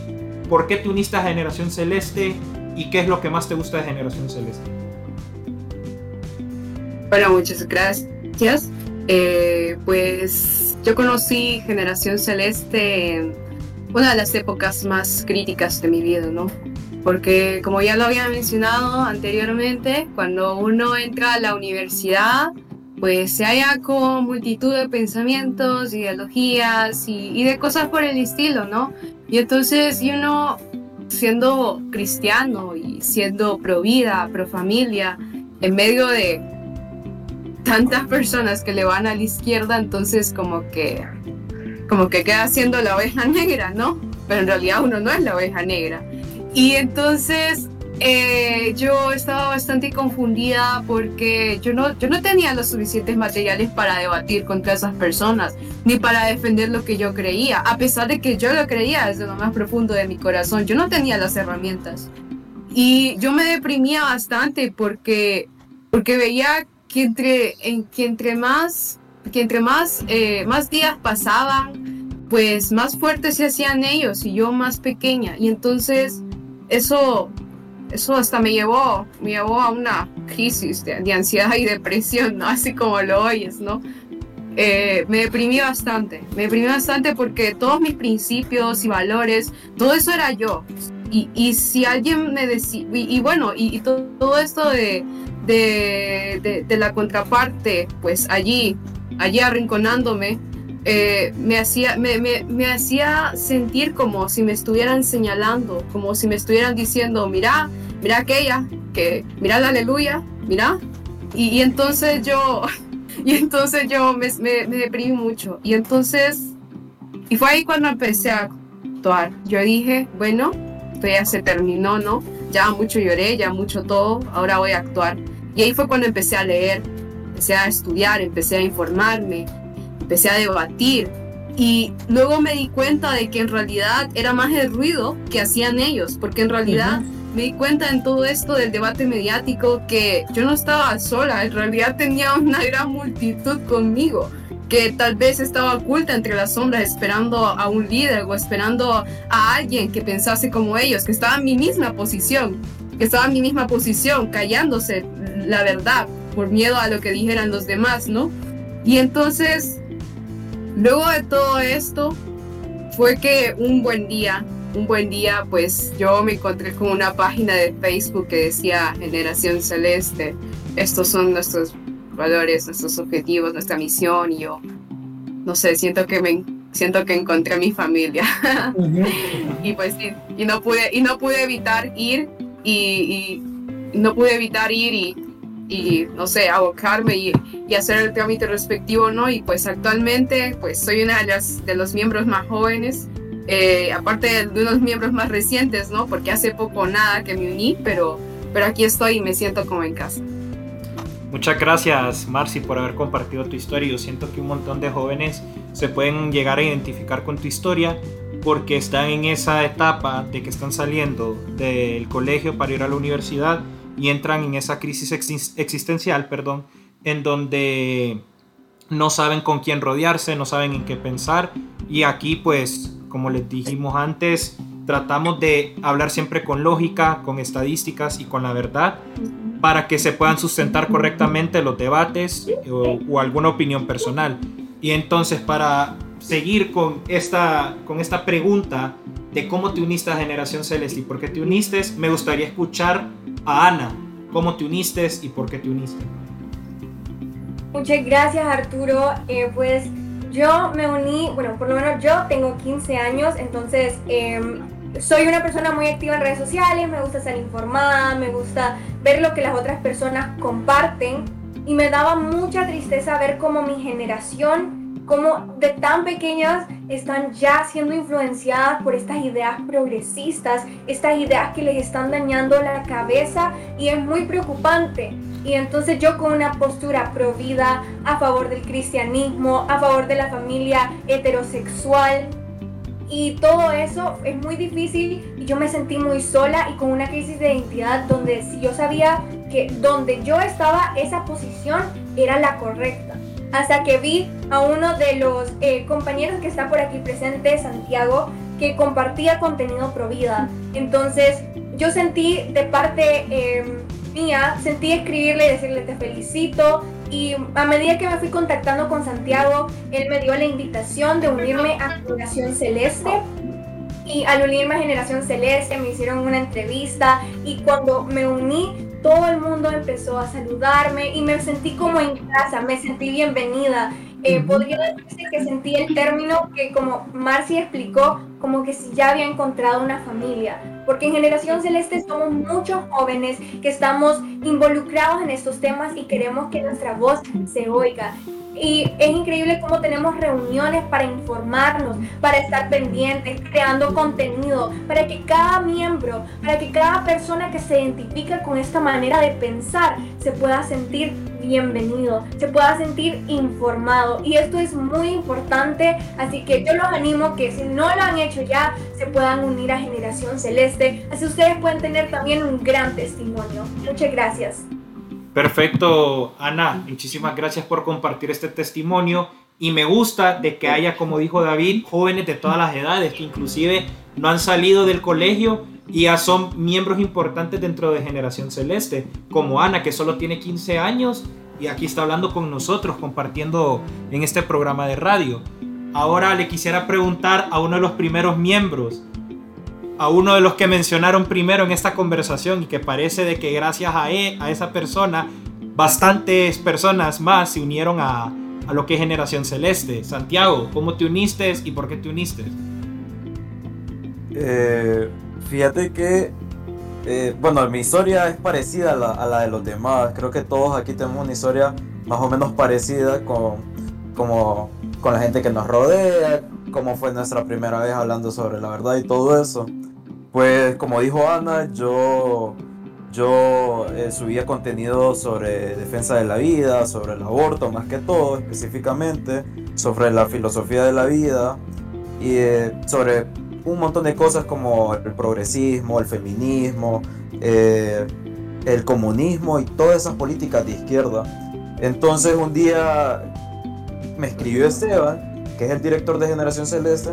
¿por qué te uniste a Generación Celeste y qué es lo que más te gusta de Generación Celeste? Bueno, muchas gracias. Eh, pues yo conocí Generación Celeste en una de las épocas más críticas de mi vida, ¿no? Porque como ya lo había mencionado anteriormente, cuando uno entra a la universidad, pues se halla con multitud de pensamientos, ideologías y, y de cosas por el estilo, ¿no? Y entonces uno, siendo cristiano y siendo pro vida, pro familia, en medio de tantas personas que le van a la izquierda, entonces como que como que queda siendo la oveja negra, ¿no? Pero en realidad uno no es la oveja negra. Y entonces eh, yo estaba bastante confundida porque yo no, yo no tenía los suficientes materiales para debatir contra esas personas, ni para defender lo que yo creía, a pesar de que yo lo creía desde lo más profundo de mi corazón, yo no tenía las herramientas. Y yo me deprimía bastante porque, porque veía que entre, en, que entre más, que entre más, eh, más días pasaban, pues más fuertes se hacían ellos y yo más pequeña. Y entonces eso eso hasta me llevó, me llevó a una crisis de, ansiedad y depresión, ¿no? Así como lo oyes, ¿no? Eh, me deprimí bastante, me deprimí bastante porque todos mis principios y valores, todo eso era yo. Y, y si alguien me decía, y, bueno, y, todo, esto de, de, de, la contraparte, pues allí, allí arrinconándome, eh, me, hacía, me, me, me, hacía sentir como si me estuvieran señalando, como si me estuvieran diciendo, mira, mira aquella, que mira la aleluya, mira. Y, y entonces yo, y entonces yo me, me, deprimí mucho. Y entonces, y fue ahí cuando empecé a actuar. Yo dije, bueno, esto ya se terminó, ¿no? Ya mucho lloré, ya mucho todo, ahora voy a actuar. Y ahí fue cuando empecé a leer, empecé a estudiar, empecé a informarme, empecé a debatir y luego me di cuenta de que en realidad era más el ruido que hacían ellos, porque en realidad me di cuenta en todo esto del debate mediático que yo no estaba sola, en realidad tenía una gran multitud conmigo que tal vez estaba oculta entre las sombras esperando a un líder o esperando a alguien que pensase como ellos, que estaba en mi misma posición, que estaba en mi misma posición, callándose la verdad por miedo a lo que dijeran los demás, ¿no? Y entonces Luego de todo esto, fue que un buen día, un buen día, pues yo me encontré con una página de Facebook que decía Generación Celeste, estos son nuestros valores, nuestros objetivos, nuestra misión, y yo, no sé, siento que me siento que encontré a mi familia. y pues sí, y no pude, y no pude evitar ir y, y no pude evitar ir y y no sé, abocarme y, y, hacer el trámite respectivo, ¿no? Y pues actualmente pues soy una de, las, de los miembros más jóvenes, eh, aparte de unos miembros más recientes, ¿no? Porque hace poco nada que me uní, pero, pero aquí estoy y me siento como en casa. Muchas gracias, Marcy, por haber compartido tu historia. Yo siento que un montón de jóvenes se pueden llegar a identificar con tu historia porque están en esa etapa de que están saliendo del colegio para ir a la universidad y entran en esa crisis existencial, perdón, en donde no saben con quién rodearse, no saben en qué pensar y aquí pues como les dijimos antes, tratamos de hablar siempre con lógica, con estadísticas y con la verdad para que se puedan sustentar correctamente los debates o, o alguna opinión personal. Y entonces para seguir con esta, con esta pregunta de cómo te uniste a Generación Celeste y por qué te uniste, me gustaría escuchar a Ana, cómo te uniste y por qué te uniste. Muchas gracias Arturo. Eh, pues yo me uní, bueno, por lo menos yo tengo 15 años, entonces em, soy una persona muy activa en redes sociales, me gusta ser informada, me gusta ver lo que las otras personas comparten y me daba mucha tristeza ver cómo mi generación como de tan pequeñas están ya siendo influenciadas por estas ideas progresistas, estas ideas que les están dañando la cabeza y es muy preocupante. Y entonces yo con una postura pro vida, a favor del cristianismo, a favor de la familia heterosexual, y todo eso es muy difícil y yo me sentí muy sola y con una crisis de identidad donde si yo sabía que donde yo estaba esa posición era la correcta. Hasta que vi a uno de los eh, compañeros que está por aquí presente, Santiago, que compartía contenido pro vida. Entonces yo sentí de parte em, mía, sentí escribirle y decirle te felicito, y a medida que me fui contactando con Santiago, él me dio la invitación de unirme a Generación Celeste. Y al unirme a Generación Celeste me hicieron una entrevista y cuando me uní, todo el mundo empezó a saludarme y me sentí como en casa, me sentí bienvenida. Eh, podría decirse que sentí el término que como Marci explicó, como que si ya había encontrado una familia, porque en Generación Celeste somos muchos jóvenes que estamos involucrados en estos temas y queremos que nuestra voz se oiga. Y es increíble cómo tenemos reuniones para informarnos, para estar pendientes, creando contenido, para que cada miembro, para que cada persona que se identifica con esta manera de pensar se pueda sentir bienvenido, se pueda sentir informado. Y esto es muy importante, así que yo los animo que si no lo han hecho ya, se puedan unir a Generación Celeste. Así ustedes pueden tener también un gran testimonio. Muchas gracias. Perfecto, Ana. Muchísimas gracias por compartir este testimonio. Y me gusta de que haya, como dijo David, jóvenes de todas las edades que inclusive no han salido del colegio y ya son miembros importantes dentro de Generación Celeste, como Ana, que solo tiene 15 años y aquí está hablando con nosotros, compartiendo en este programa de radio. Ahora le quisiera preguntar a uno de los primeros miembros, a uno de los que mencionaron primero en esta conversación y que parece de que gracias a, e, a esa persona bastantes personas más se unieron a, a, lo que es Generación Celeste. Santiago, ¿cómo te uniste y por qué te uniste? Eh, fíjate que, eh, bueno, mi historia es parecida a la, a la, de los demás. Creo que todos aquí tenemos una historia más o menos parecida con, como, con la gente que nos rodea, cómo fue nuestra primera vez hablando sobre la verdad y todo eso. Pues como dijo Ana, yo, yo eh, subía contenido sobre defensa de la vida, sobre el aborto más que todo específicamente, sobre la filosofía de la vida y eh, sobre un montón de cosas como el progresismo, el feminismo, eh, el comunismo y todas esas políticas de izquierda. Entonces un día me escribió Esteban, que es el director de Generación Celeste,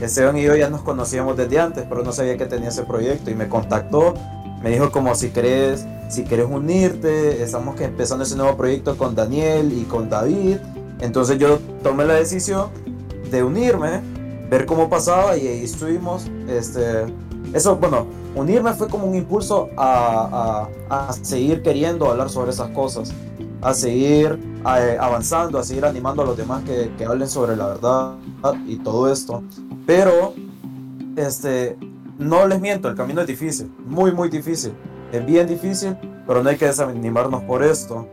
Esteban y yo ya nos conocíamos desde antes, pero no sabía que tenía ese proyecto y me contactó, me dijo como si querés, si querés unirte, estamos empezando ese nuevo proyecto con Daniel y con David. Entonces yo tomé la decisión de unirme, ver cómo pasaba y ahí estuvimos. Este, eso, bueno, unirme fue como un impulso a, a, a seguir queriendo hablar sobre esas cosas, a seguir avanzando, a seguir animando a los demás que, que hablen sobre la verdad y todo esto. Pero, este, no les miento, el camino es difícil, muy, muy difícil. Es bien difícil, pero no hay que desanimarnos por esto.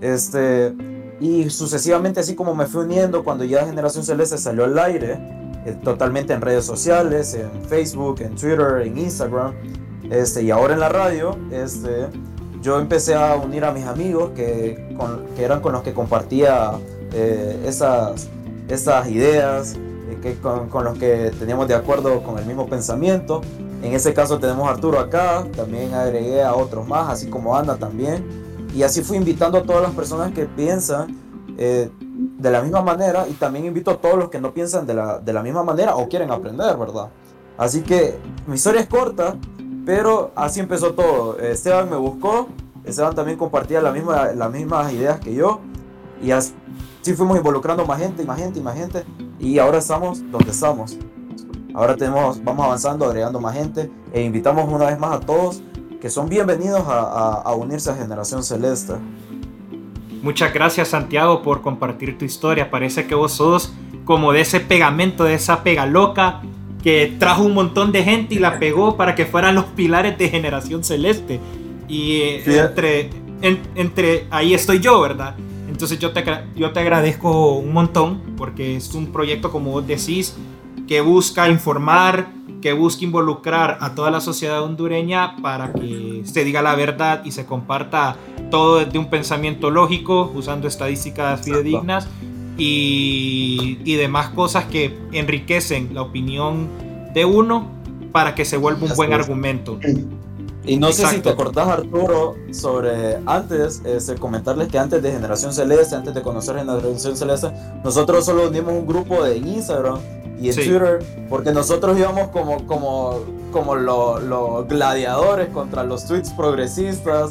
Este, y sucesivamente, así como me fui uniendo cuando ya Generación Celeste salió al aire, totalmente en redes sociales, en Facebook, en Twitter, en Instagram, este, y ahora en la radio, este, yo empecé a unir a mis amigos que, que eran con los que compartía eh, esas, esas ideas, que con, con, los que teníamos de acuerdo con el mismo pensamiento. En ese caso tenemos a Arturo acá, también agregué a otros más, así como Ana también. Y así fui invitando a todas las personas que piensan eh, de la misma manera y también invito a todos los que no piensan de la, de la misma manera o quieren aprender, ¿verdad? Así que mi historia es corta, pero así empezó todo. Esteban me buscó, Esteban también compartía la misma, las mismas ideas que yo y así fuimos involucrando más gente más gente más gente y ahora estamos donde estamos. Ahora tenemos, vamos avanzando, agregando más gente e invitamos una vez más a todos que son bienvenidos a, a unirse a Generación Celeste. Muchas gracias Santiago por compartir tu historia. Parece que vos sos como de ese pegamento, de esa pega loca que trajo un montón de gente y la pegó para que fueran los pilares de Generación Celeste. Y sí. entre, en, entre ahí estoy yo, ¿verdad? Entonces yo te, yo te agradezco un montón porque es un proyecto, como vos decís, que busca informar, que busca involucrar a toda la sociedad hondureña para que se diga la verdad y se comparta todo desde un pensamiento lógico, usando estadísticas fidedignas. y, y demás cosas que enriquecen la opinión de uno para que se vuelva un buen argumento. Y no sé si te acordás, Arturo, sobre antes, este, comentarles que antes de Generación Celeste, antes de conocer Generación Celeste, nosotros solo unimos un grupo de Instagram y en Twitter, porque nosotros íbamos como, como, como los gladiadores contra los tweets progresistas,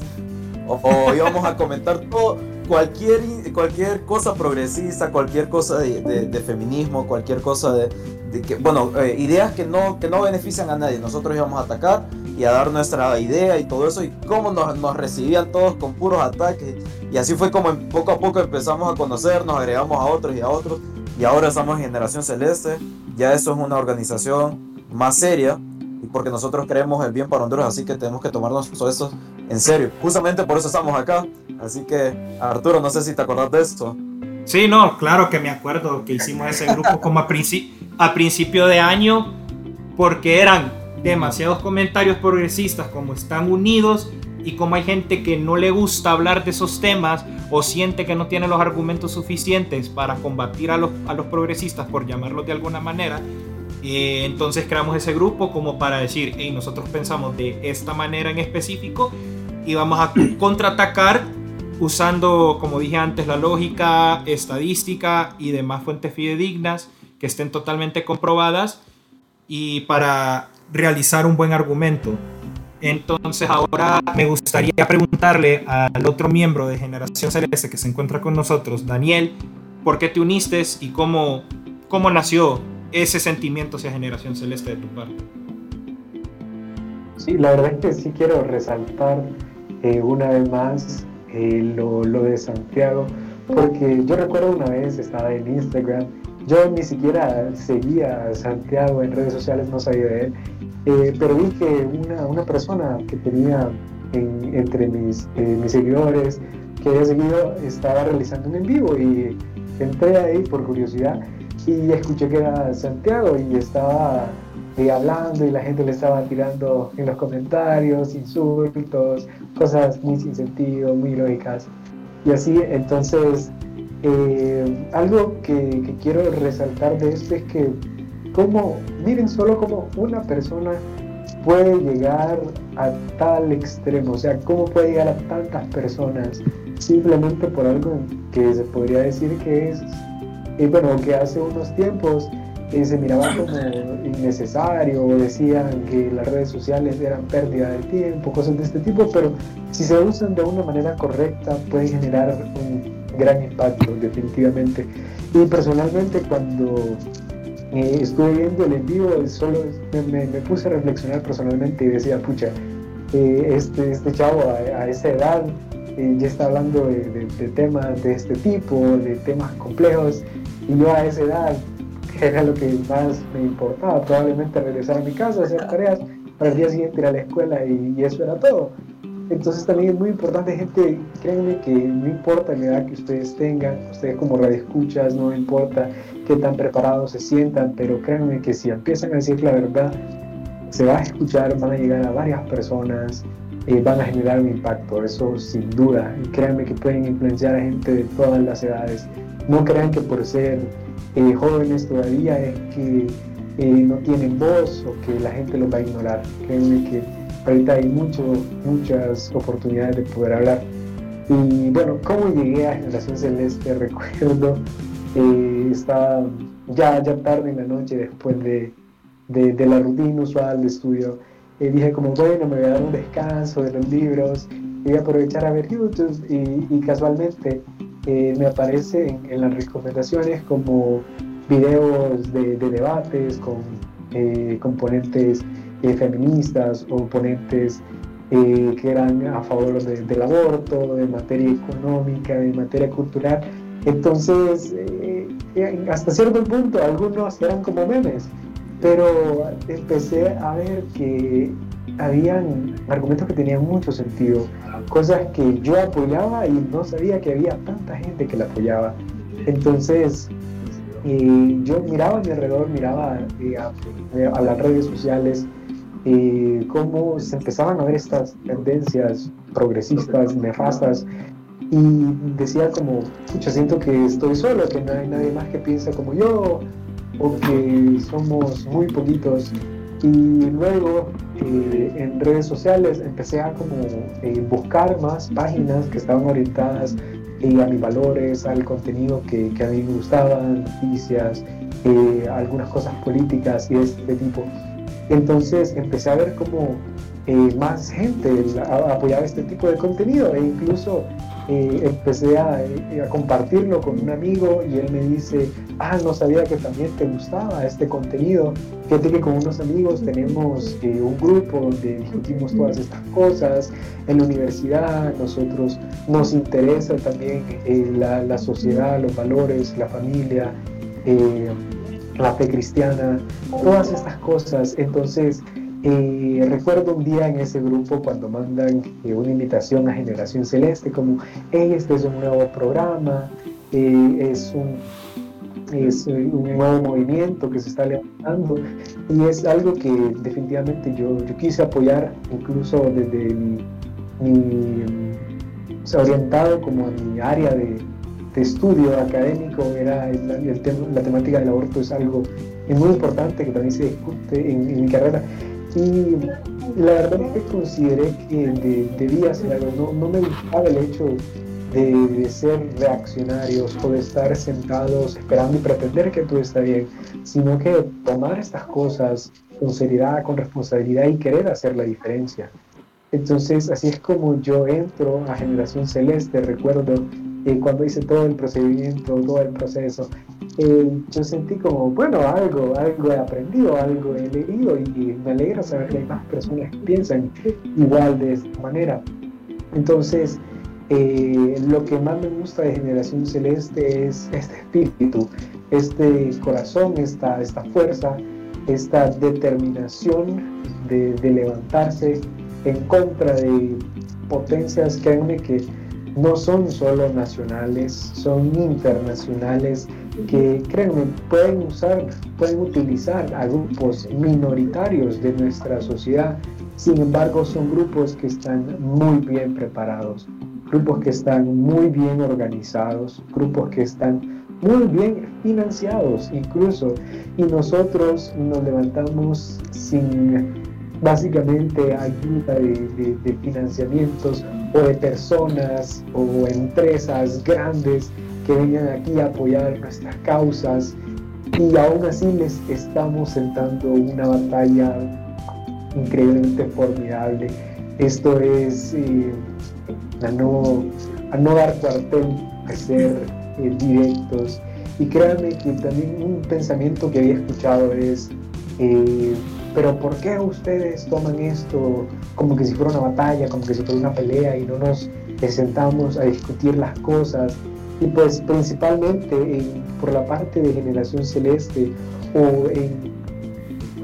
o, íbamos a comentar todo, cualquier, cualquier cosa progresista, cualquier cosa de, feminismo, cualquier cosa de, que, bueno, eh, ideas que no, que no benefician a nadie. Nosotros íbamos a atacar y a dar nuestra idea y todo eso, y cómo nos, nos recibían todos con puros ataques. Y así fue como poco a poco empezamos a conocernos, agregamos a otros y a otros, y ahora estamos en Generación Celeste. Ya eso es una organización más seria, y porque nosotros queremos el bien para Honduras, así que tenemos que tomarnos eso en serio. Justamente por eso estamos acá. Así que, Arturo, no sé si te acordás de esto. Sí, no, claro que me acuerdo que hicimos ese grupo como a, a principio de año, porque eran demasiados comentarios progresistas como están unidos y como hay gente que no le gusta hablar de esos temas o siente que no tiene los argumentos suficientes para combatir a los, a los progresistas, por llamarlos de alguna manera, eh, entonces creamos ese grupo como para decir, hey, nosotros pensamos de esta manera en específico y vamos a contraatacar usando, como dije antes, la lógica, estadística y demás fuentes fidedignas que estén totalmente comprobadas y para realizar un buen argumento. Entonces ahora me gustaría preguntarle al otro miembro de Generación Celeste que se encuentra con nosotros, Daniel, ¿por qué te uniste y cómo, cómo nació ese sentimiento hacia Generación Celeste de tu parte? Sí, la verdad es que sí quiero resaltar eh, una vez más eh, lo, lo de Santiago, porque yo recuerdo una vez estaba en Instagram yo ni siquiera seguía a Santiago en redes sociales, no sabía de él, eh, pero vi que una, una persona que tenía entre mis, eh, mis seguidores que había seguido estaba realizando un en vivo y entré ahí por curiosidad y escuché que era Santiago y estaba eh, hablando y la gente le estaba tirando en los comentarios insultos, cosas muy sin sentido, muy lógicas. Y así, entonces eh, algo que, quiero resaltar de esto es que, como, miren solo como una persona puede llegar a tal extremo, o sea, cómo puede llegar a tantas personas simplemente por algo que se podría decir que es, eh, bueno, que hace unos tiempos eh, se miraba como innecesario, decían que las redes sociales eran pérdida de tiempo, cosas de este tipo, pero si se usan de una manera correcta pueden generar un gran impacto, definitivamente. Y personalmente cuando eh, estuve viendo el en vivo, solo me, puse a reflexionar personalmente y decía, pucha, eh, este, este chavo a, esa edad eh, ya está hablando de, temas de este tipo, de temas complejos, y yo a esa edad, que era lo que más me importaba, probablemente regresar a mi casa, hacer tareas, para el día siguiente ir a la escuela y eso era todo. Entonces también es muy importante, gente, créanme que no importa la edad que ustedes tengan, ustedes como radioescuchas, no importa qué tan preparados se sientan, pero créanme que si empiezan a decir la verdad, se va a escuchar, van a llegar a varias personas, eh, van a generar un impacto, eso sin duda. Créanme que pueden influenciar a gente de todas las edades. No crean que por ser eh, jóvenes todavía que eh, no tienen voz o que la gente los va a ignorar. Créanme que ahorita hay mucho, muchas oportunidades de poder hablar. Y bueno, ¿cómo llegué a Generación Celeste? Recuerdo, eh, estaba ya, ya tarde en la noche después de, de, la rutina usual de estudio. eh, dije como, bueno, me voy a dar un descanso de los libros voy a aprovechar a ver YouTube y, casualmente eh, me aparece en, las recomendaciones como videos de, de debates con componentes eh, feministas o oponentes eh, que eran a favor del aborto, de materia económica, de materia cultural. Entonces, eh, hasta cierto punto, algunos eran como memes, pero empecé a ver que habían argumentos que tenían mucho sentido, cosas que yo apoyaba y no sabía que había tanta gente que la apoyaba. Entonces, yo miraba a mi alrededor, miraba a las redes sociales, y cómo se empezaban a ver estas tendencias progresistas, nefastas, y decía como, pucha, siento que estoy solo, que no hay nadie más que piensa como yo, o que somos muy poquitos. Y luego eh, en redes sociales empecé a como eh, buscar más páginas que estaban orientadas eh, a mis valores, al contenido que, que, a mí me gustaba, noticias, algunas cosas políticas y de este tipo. Entonces empecé a ver como más gente apoyaba este tipo de contenido e incluso eh, empecé a, eh, a, compartirlo con un amigo y él me dice, ah, no sabía que también te gustaba este contenido. Fíjate que con unos amigos tenemos eh, un grupo donde discutimos todas estas cosas. En la universidad nosotros nos interesa también la, la, sociedad, los valores, la familia, la fe cristiana, todas estas cosas. Entonces, eh, recuerdo un día en ese grupo cuando mandan eh, una invitación a Generación Celeste como, este es un nuevo programa, eh, es, un, es un nuevo movimiento que se está levantando y es algo que definitivamente yo, yo quise apoyar incluso desde mi, orientado como a mi área de, de estudio académico, era el, el tema, la temática del aborto es algo muy importante que también se discute en, en mi carrera y la verdad es que consideré que debía hacer algo. No, no, me gustaba el hecho de, ser reaccionarios o de estar sentados esperando y pretender que todo está bien, sino que tomar estas cosas con seriedad, con responsabilidad y querer hacer la diferencia. Entonces, así es como yo entro a Generación Celeste. Recuerdo eh, cuando hice todo el procedimiento, todo el proceso, eh, yo sentí como, bueno, algo, algo he aprendido, algo he leído y, me alegra saber que hay más personas que piensan igual de esta manera. Entonces, eh, lo que más me gusta de Generación Celeste es este espíritu, este corazón, esta, esta fuerza, esta determinación de, de levantarse en contra de potencias, créanme que no son solo nacionales, son internacionales que créanme, pueden usar, pueden utilizar a grupos minoritarios de nuestra sociedad. Sin embargo, son grupos que están muy bien preparados, grupos que están muy bien organizados, grupos que están muy bien financiados incluso. Y nosotros nos levantamos sin básicamente ayuda de, de financiamientos o de personas o empresas grandes que vengan aquí a apoyar nuestras causas y aún así les estamos sentando una batalla increíblemente formidable. Esto es eh, a, no, a no dar cuartel, a ser eh, directos. Y créanme que también un pensamiento que había escuchado es, eh, pero ¿por qué ustedes toman esto como que si fuera una batalla, como que si fuera una pelea y no nos sentamos a discutir las cosas? Y pues principalmente por la parte de generación celeste o en,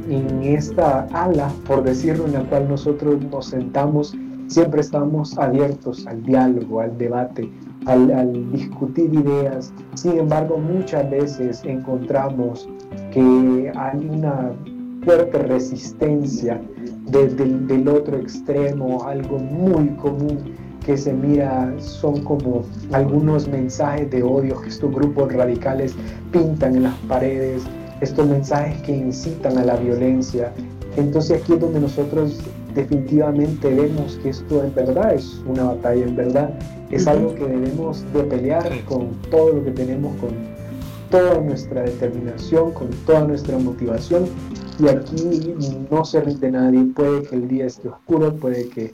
en esta ala, por decirlo, en la cual nosotros nos sentamos, siempre estamos abiertos al diálogo, al debate, al, al, discutir ideas. Sin embargo, muchas veces encontramos que hay una fuerte resistencia desde el del otro extremo, algo muy común que se mira son como algunos mensajes de odio que estos grupos radicales pintan en las paredes, estos mensajes que incitan a la violencia. Entonces aquí es donde nosotros definitivamente vemos que esto en verdad es una batalla, en verdad es algo que debemos de pelear con todo lo que tenemos, con toda nuestra determinación, con toda nuestra motivación. Y aquí no se rinde nadie, puede que el día esté oscuro, puede que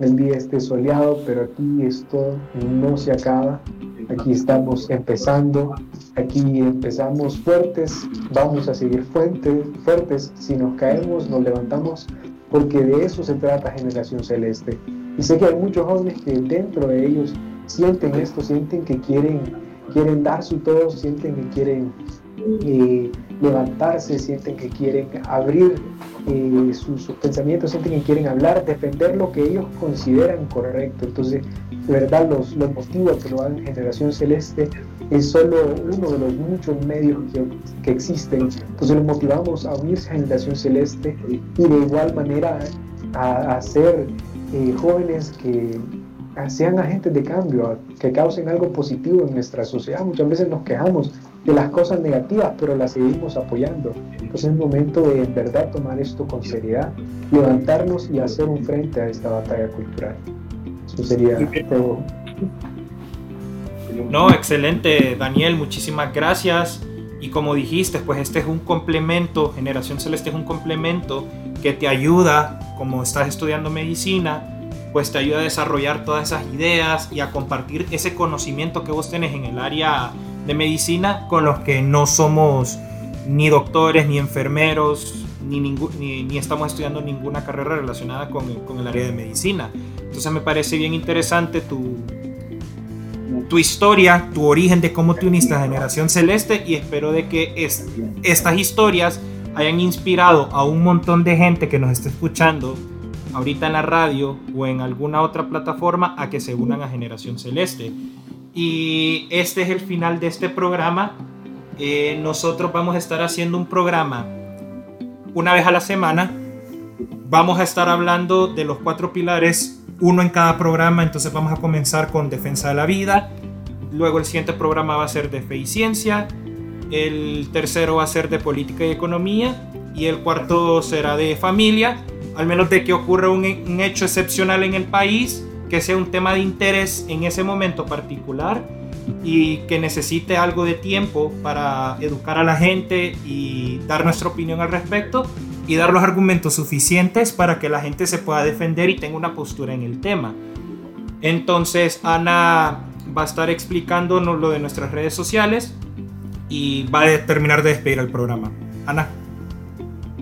el día esté soleado, pero aquí esto no se acaba. Aquí estamos empezando, aquí empezamos fuertes, vamos a seguir fuertes, fuertes. Si nos caemos, nos levantamos, porque de eso se trata Generación Celeste. Y sé que hay muchos jóvenes que dentro de ellos sienten esto, sienten que quieren, quieren dar su todo, sienten que quieren eh, levantarse, sienten que quieren abrir eh, sus, pensamientos, sienten que quieren hablar, defender lo que ellos consideran correcto. Entonces, de verdad, los, los motivos que lo hagan Generación Celeste es solo uno de los muchos medios que, que existen. Entonces, los motivamos a unirse a Generación Celeste y de igual manera a, a ser eh, jóvenes que sean agentes de cambio, que causen algo positivo en nuestra sociedad. Muchas veces nos quejamos de las cosas negativas, pero las seguimos apoyando. Entonces es el momento de en verdad tomar esto con seriedad, levantarnos y hacer un frente a esta batalla cultural. Eso sería todo. No, excelente, Daniel, muchísimas gracias. Y como dijiste, pues este es un complemento, Generación Celeste es un complemento que te ayuda, como estás estudiando medicina, pues te ayuda a desarrollar todas esas ideas y a compartir ese conocimiento que vos tenés en el área de medicina con los que no somos ni doctores, ni enfermeros, ni, ni, estamos estudiando ninguna carrera relacionada con, con el área de medicina. Entonces me parece bien interesante tu, tu historia, tu origen de cómo te uniste a Generación Celeste y espero de que estas historias hayan inspirado a un montón de gente que nos esté escuchando ahorita en la radio o en alguna otra plataforma a que se unan a Generación Celeste. Y este es el final de este programa. Eh, nosotros vamos a estar haciendo un programa una vez a la semana. Vamos a estar hablando de los cuatro pilares uno en cada programa, entonces vamos a comenzar con defensa de la vida, luego el siguiente programa va a ser de fe y ciencia, el tercero va a ser de política y economía. Y el cuarto será de familia, al menos de que ocurra un, un hecho excepcional en el país, que sea un tema de interés en ese momento particular y que necesite algo de tiempo para educar a la gente y dar nuestra opinión al respecto y dar los argumentos suficientes para que la gente se pueda defender y tenga una postura en el tema. Entonces Ana va a estar explicándonos lo de nuestras redes sociales y va a terminar de despedir el programa. Ana.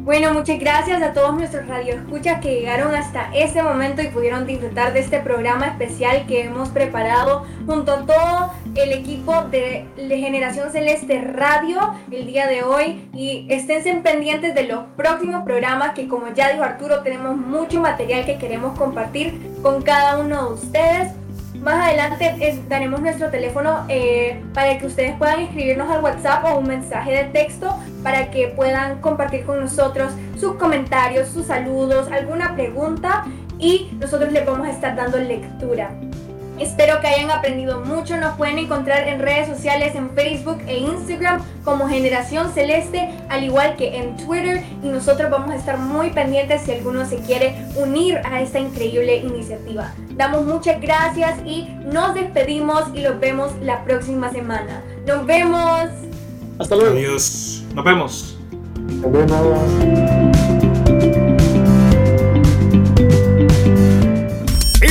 Bueno, muchas gracias a todos nuestros radioescuchas que llegaron hasta este momento y pudieron disfrutar de este programa especial que hemos preparado junto a todo el equipo de, Generación Celeste Radio el día de hoy. Y esténse pendientes de los próximos programas que como ya dijo Arturo, tenemos mucho material que queremos compartir con cada uno de ustedes. Más adelante daremos nuestro teléfono eh, para que ustedes puedan escribirnos al WhatsApp o un mensaje de texto para que puedan compartir con nosotros sus comentarios, sus saludos, alguna pregunta y nosotros les vamos a estar dando lectura. Espero que hayan aprendido mucho. Nos pueden encontrar en redes sociales en Facebook e Instagram como Generación Celeste, al igual que en Twitter. Y nosotros vamos a estar muy pendientes si alguno se quiere unir a esta increíble iniciativa. Damos muchas gracias y nos despedimos y los vemos la próxima semana. Nos vemos. Hasta luego. Adiós. Nos vemos. Nos vemos.